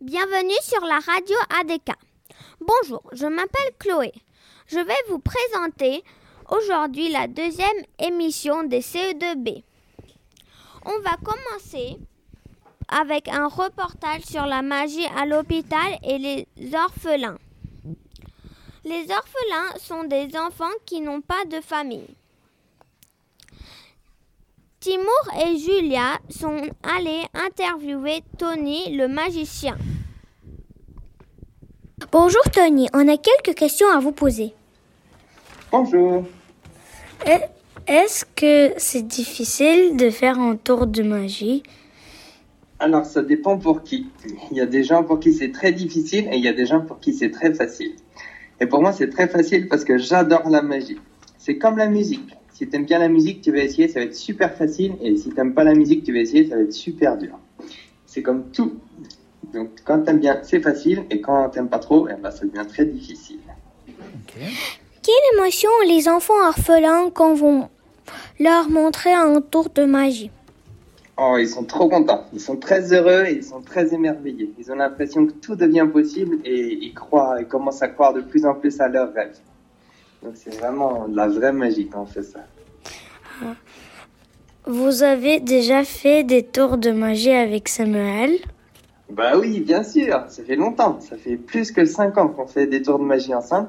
Bienvenue sur la radio ADK. Bonjour, je m'appelle Chloé. Je vais vous présenter aujourd'hui la deuxième émission des CE2B. On va commencer avec un reportage sur la magie à l'hôpital et les orphelins. Les orphelins sont des enfants qui n'ont pas de famille. Timur et Julia sont allés interviewer Tony le magicien. Bonjour Tony, on a quelques questions à vous poser. Bonjour. Est-ce que c'est difficile de faire un tour de magie? Alors ça dépend pour qui. Il y a des gens pour qui c'est très difficile et il y a des gens pour qui c'est très facile. Et pour moi c'est très facile parce que j'adore la magie. C'est comme la musique. Si tu aimes bien la musique, tu vas essayer, ça va être super facile. Et si tu n'aimes pas la musique, tu vas essayer, ça va être super dur. C'est comme tout. Donc quand tu aimes bien, c'est facile. Et quand tu n'aimes pas trop, eh ben, ça devient très difficile. Quelle émotion ont les enfants orphelins quand vous leur montrer un tour de magie? Oh, ils sont trop contents. Ils sont très heureux et ils sont très émerveillés. Ils ont l'impression que tout devient possible et ils croient, ils commencent à croire de plus en plus à leurs rêves. Donc c'est vraiment la vraie magie quand on fait ça. Vous avez déjà fait des tours de magie avec Samuel Bah oui, bien sûr, ça fait longtemps. Ça fait plus que 5 ans qu'on fait des tours de magie ensemble.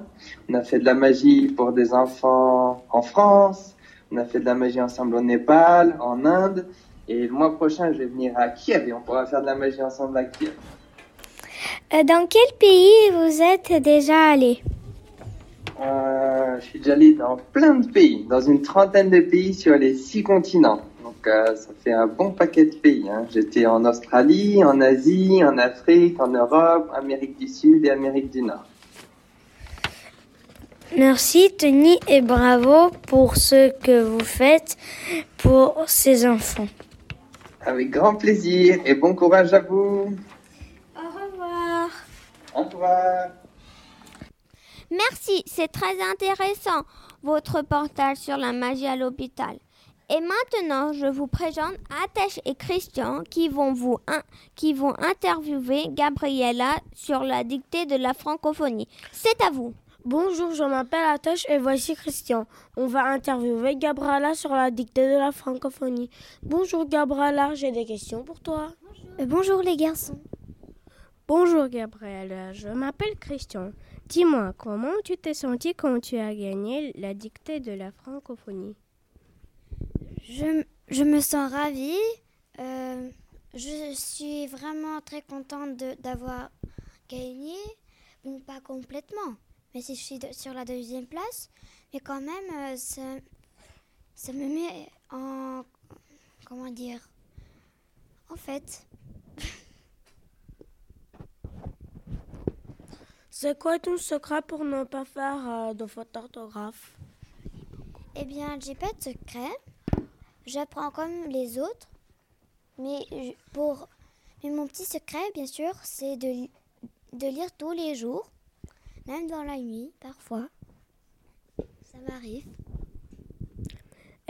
On a fait de la magie pour des enfants en France, on a fait de la magie ensemble au Népal, en Inde, et le mois prochain je vais venir à Kiev et on pourra faire de la magie ensemble à Kiev. Euh, Dans quel pays vous êtes déjà allé? Déjà allé dans plein de pays, dans une trentaine de pays sur les six continents. Donc euh, ça fait un bon paquet de pays. Hein. J'étais en Australie, en Asie, en Afrique, en Europe, Amérique du Sud et Amérique du Nord. Merci Tony et bravo pour ce que vous faites pour ces enfants. Avec grand plaisir et bon courage à vous. Au revoir. Au revoir. Merci, c'est très intéressant votre reportage sur la magie à l'hôpital. Et maintenant, je vous présente Atesh et Christian qui vont vous in- qui vont interviewer Gabriella sur la dictée de la francophonie. C'est à vous. Bonjour, je m'appelle Atoche et voici Christian. On va interviewer Gabriela sur la dictée de la francophonie. Bonjour Gabriela, j'ai des questions pour toi. Euh, bonjour les garçons. Bonjour Gabriela, je m'appelle Christian. Dis-moi, comment tu t'es senti quand tu as gagné la dictée de la francophonie? Je, me sens ravie. Euh, je suis vraiment très contente d'avoir gagné. Bon, pas complètement, mais si je suis sur la deuxième place, mais quand même, euh, ça, ça me met en. Comment dire En fait, C'est quoi ton secret pour ne pas faire euh, de faute d'orthographe? Eh bien, j'ai pas de secret. J'apprends comme les autres, mais pour. Mais mon petit secret, bien sûr, c'est de, li- de lire tous les jours, même dans la nuit, parfois. Ça m'arrive.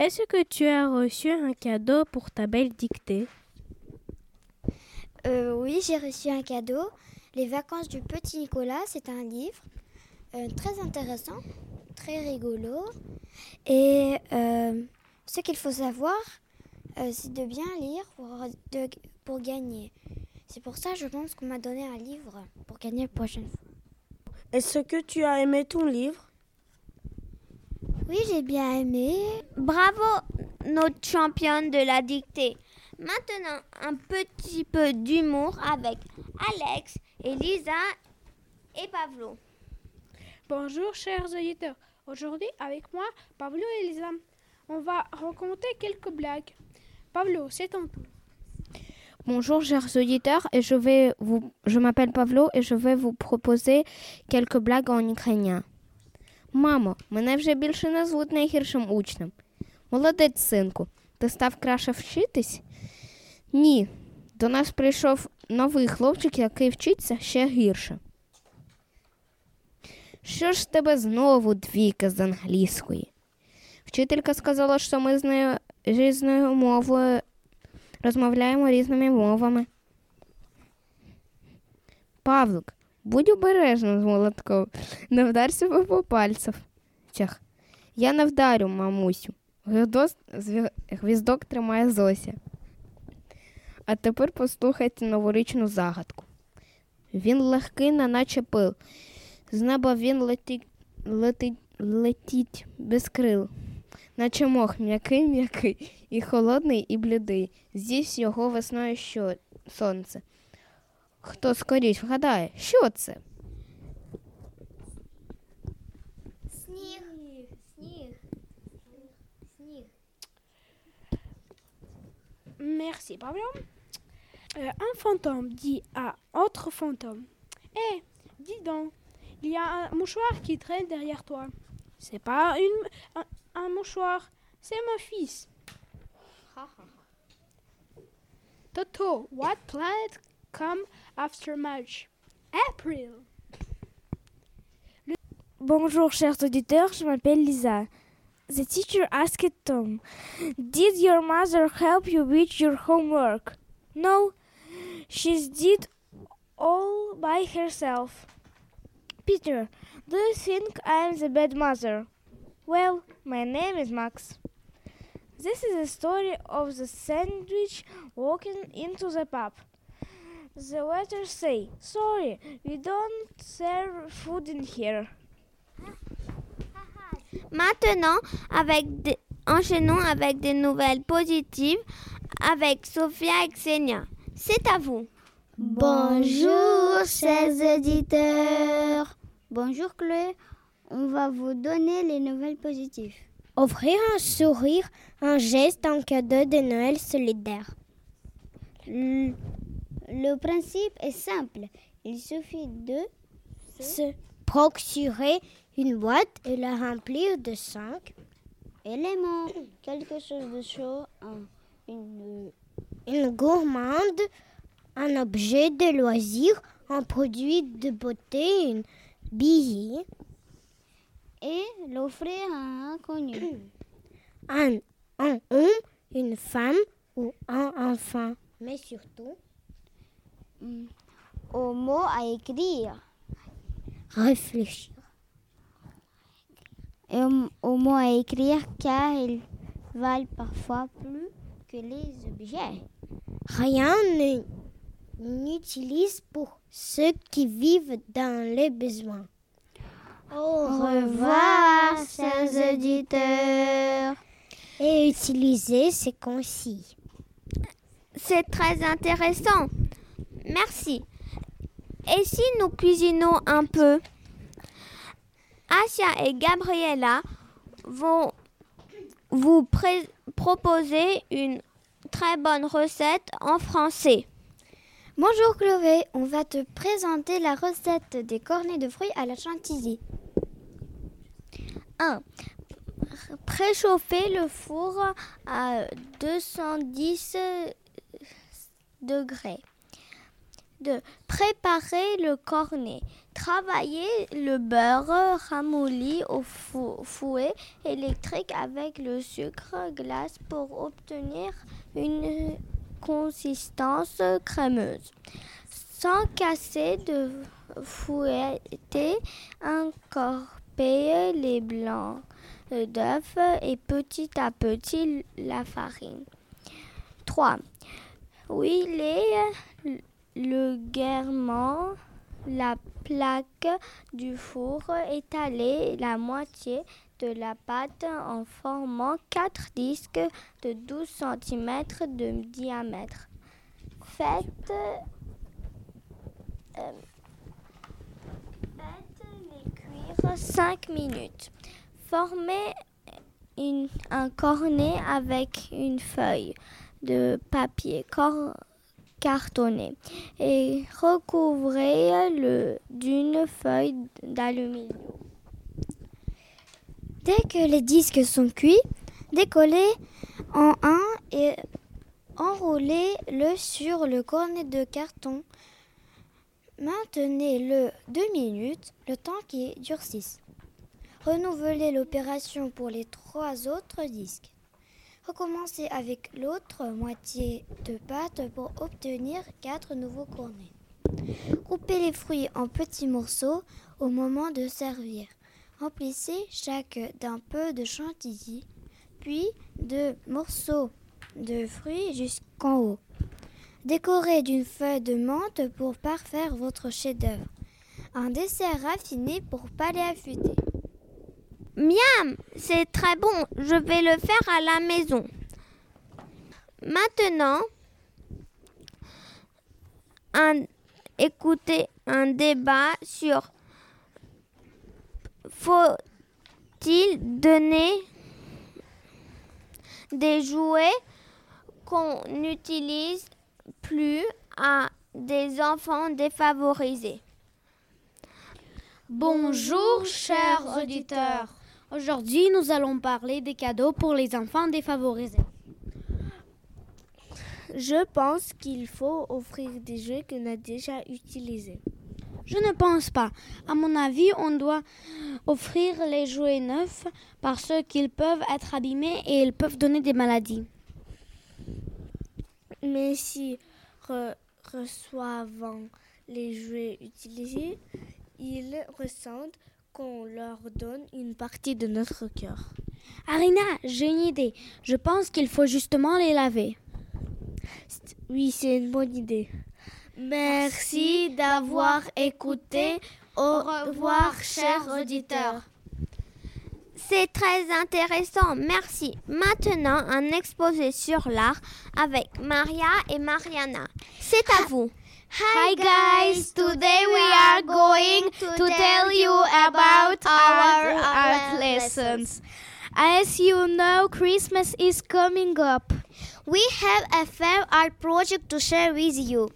Est-ce que tu as reçu un cadeau pour ta belle dictée? Euh, oui, j'ai reçu un cadeau. Les vacances du petit Nicolas, c'est un livre euh, très intéressant, très rigolo. Et euh, ce qu'il faut savoir, euh, c'est de bien lire pour, de- pour gagner. C'est pour ça, je pense qu'on m'a donné un livre pour gagner la prochaine fois. Est-ce que tu as aimé ton livre? Oui, j'ai bien aimé. Bravo, notre championne de la dictée. Maintenant, un petit peu d'humour avec Alex, Elisa et Pavlo. Bonjour chers auditeurs. Aujourd'hui avec moi, Pablo et Elisa. On va raconter quelques blagues. Pablo, c'est ton tour. Bonjour chers auditeurs, et je vais vous, je m'appelle Pavlo і je vais vous proposer quelques blagues en ukrainien. Мамо, мене вже більше не звуть найгіршим учнем. Молодець, синку, ти став краще вчитись? Ні. До нас прийшов новий хлопчик, який вчиться ще гірше. Що ж тебе знову двійка з англійської? Вчителька сказала, що ми з нею різною мовою розмовляємо різними мовами. Павлик, будь обережним з молотком, не вдар себе по пальцях. Я не вдарю, мамусю. Гвіздок тримає Зося. А тепер послухайте новорічну загадку. Він легкий, неначе пил. З неба він летить, летить, летить без крил, наче мох м'який, м'який, і холодний, і блідий. Здесь його весною що сонце. Хто скоріш вгадає, що це? Сніг. Сніг. Сніг. Merci, Pablo. Euh, un fantôme dit à autre fantôme Hé, dis donc, il y a un mouchoir qui traîne derrière toi. C'est pas une, un, un mouchoir, c'est mon fils. Toto, what planet come after March? April. Bonjour chers auditeurs, je m'appelle Lisa. The teacher asked Tom, Did your mother help you with your homework? No, she did all by herself. Peter, do you think I am the bad mother? Well, my name is Max. This is a story of the sandwich walking into the pub. The waiters say, Sorry, we don't serve food in here. Maintenant, avec des- enchaînons avec des nouvelles positives avec Sophia et Xenia. C'est à vous. Bonjour, chers auditeurs. Bonjour, Chloé. On va vous donner les nouvelles positives. Offrir un sourire, un geste, un cadeau de Noël solidaire. Le, le principe est simple. Il suffit de Se procurer une boîte et la remplir de cinq. éléments, quelque chose de chaud, un- une, Une gourmande, un objet de loisir, un produit de beauté, une billet, et l'offrir à un inconnu. un, un homme, une femme ou un enfant. Mais surtout, Mm. Au mot à écrire. réfléchir. Et au, au mot à écrire car ils valent parfois plus que les objets. Rien n'utilise pour ceux qui vivent dans les besoins. Au revoir, chers auditeurs. Et utiliser, c'est concis. C'est très intéressant. Merci. Et si nous cuisinons un peu? Asia et Gabriella vont vous proposer une très bonne recette en français. Bonjour Chloé, on va te présenter la recette des cornets de fruits à la chantilly. 1. Préchauffer le four à 210 degrés. 2. Préparer le cornet. Travailler le beurre ramolli au fou- fouet électrique avec le sucre glace pour obtenir une consistance crémeuse. Sans casser de fouetter, incorporer les blancs d'œufs et petit à petit la farine. 3. Huiler légèrement la plaque du four, étaler la moitié de la pâte en formant 4 disques de 12 cm de diamètre. Faites, euh, faites-les cuire 5 minutes. Formez un cornet avec une feuille de papier cartonné et recouvrez-le d'une feuille d'aluminium. Dès que les disques sont cuits, décollez en un et enroulez-le sur le cornet de carton. Maintenez-le deux minutes, le temps qu'il durcisse. Renouvelez l'opération pour les trois autres disques. Recommencez avec l'autre moitié de pâte pour obtenir quatre nouveaux cornets. Coupez les fruits en petits morceaux au moment de servir. Remplissez chaque d'un peu de chantilly, puis de morceaux de fruits jusqu'en haut. Décorez d'une feuille de menthe pour parfaire votre chef-d'œuvre. Un dessert raffiné pour palais affûté. Miam, c'est très bon. Je vais le faire à la maison. Maintenant, écoutez un débat sur faut-il donner des jouets qu'on n'utilise plus à des enfants défavorisés? Bonjour chers auditeurs. Aujourd'hui nous allons parler des cadeaux pour les enfants défavorisés. Je pense qu'il faut offrir des jouets qu'on a déjà utilisés. Je ne pense pas. À mon avis, on doit offrir les jouets neufs parce qu'ils peuvent être abîmés et ils peuvent donner des maladies. Mais si re reçoivant les jouets utilisés, ils ressentent qu'on leur donne une partie de notre cœur. Arina, j'ai une idée. Je pense qu'il faut justement les laver. Oui, c'est une bonne idée. Merci d'avoir écouté. Au revoir, chers auditeurs. C'est très intéressant, merci. Maintenant, un exposé sur l'art avec Maria et Mariana. C'est à vous. Hi guys, today we are going to tell you about our art lessons. As you know, Christmas is coming up. We have a fun art project to share with you.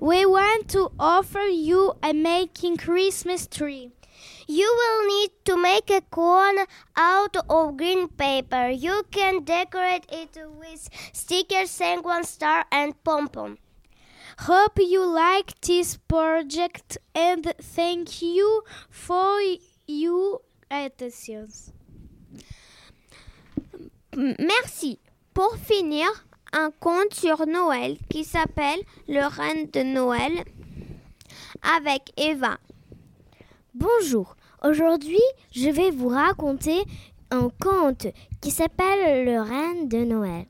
We want to offer you a making Christmas tree. You will need to make a cone out of green paper. You can decorate it with stickers, sanguine star, and pom pom. Hope you like this project and thank you for your attention. Merci. Pour finir, un conte sur Noël qui s'appelle Le Reine de Noël avec Eva. Bonjour, aujourd'hui je vais vous raconter un conte qui s'appelle Le Reine de Noël.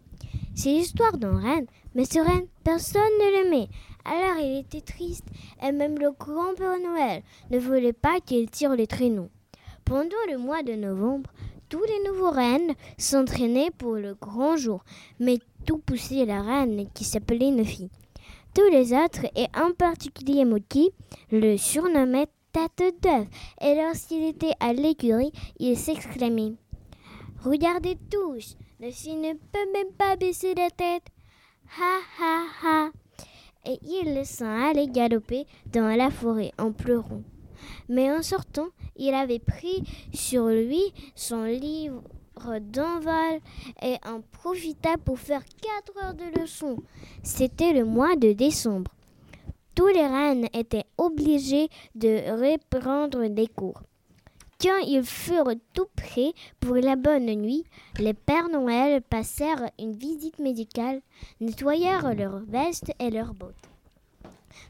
C'est l'histoire d'un reine, mais ce reine, personne ne l'aimait. Alors il était triste et même le grand Père Noël ne voulait pas qu'il tire les traîneaux. Pendant le mois de novembre, tous les nouveaux reines s'entraînaient pour le grand jour, mais tout poussait la reine qui s'appelait Nefi. Tous les autres, et en particulier Moki, le surnommaient tête d'œuf, et lorsqu'il était à l'écurie, il s'exclamait Regardez tous, Nefi ne peut même pas baisser la tête. Ha ha ha Et il s'en allait galoper dans la forêt en pleurant. Mais en sortant, il avait pris sur lui son livre d'envol et en profita pour faire quatre heures de leçon. C'était le mois de décembre. Tous les reines étaient obligés de reprendre des cours. Quand ils furent tout prêts pour la bonne nuit, les Pères Noël passèrent une visite médicale, nettoyèrent leurs vestes et leurs bottes.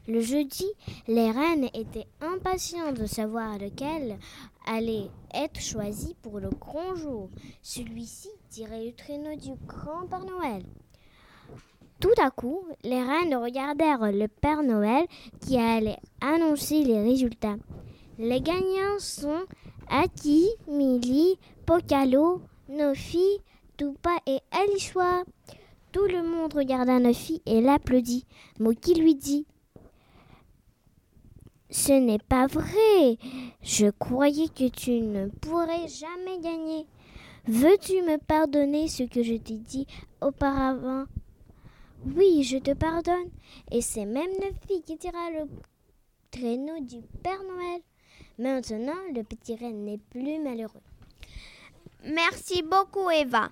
Le jeudi, les reines étaient impatientes de savoir lequel allait être choisi pour le grand jour. Celui-ci tirait le traîneau du grand Père Noël. Tout à coup, les reines regardèrent le Père Noël qui allait annoncer les résultats. Les gagnants sont Aki, Mili, Pokalo, Nofi, Tupa et Alichois. Tout le monde regarda Nofi et l'applaudit. Moki lui dit ce n'est pas vrai. Je croyais que tu ne pourrais jamais gagner. Veux-tu me pardonner ce que je t'ai dit auparavant? Oui, je te pardonne. Et c'est même la fille qui tira le traîneau du Père Noël. Maintenant, le petit reine n'est plus malheureux. Merci beaucoup, Eva.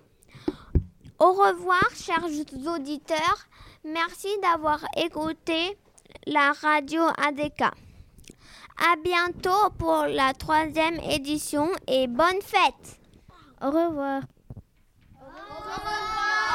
Au revoir, chers auditeurs. Merci d'avoir écouté la radio ADK. À bientôt pour la troisième édition et bonne fête. Au revoir.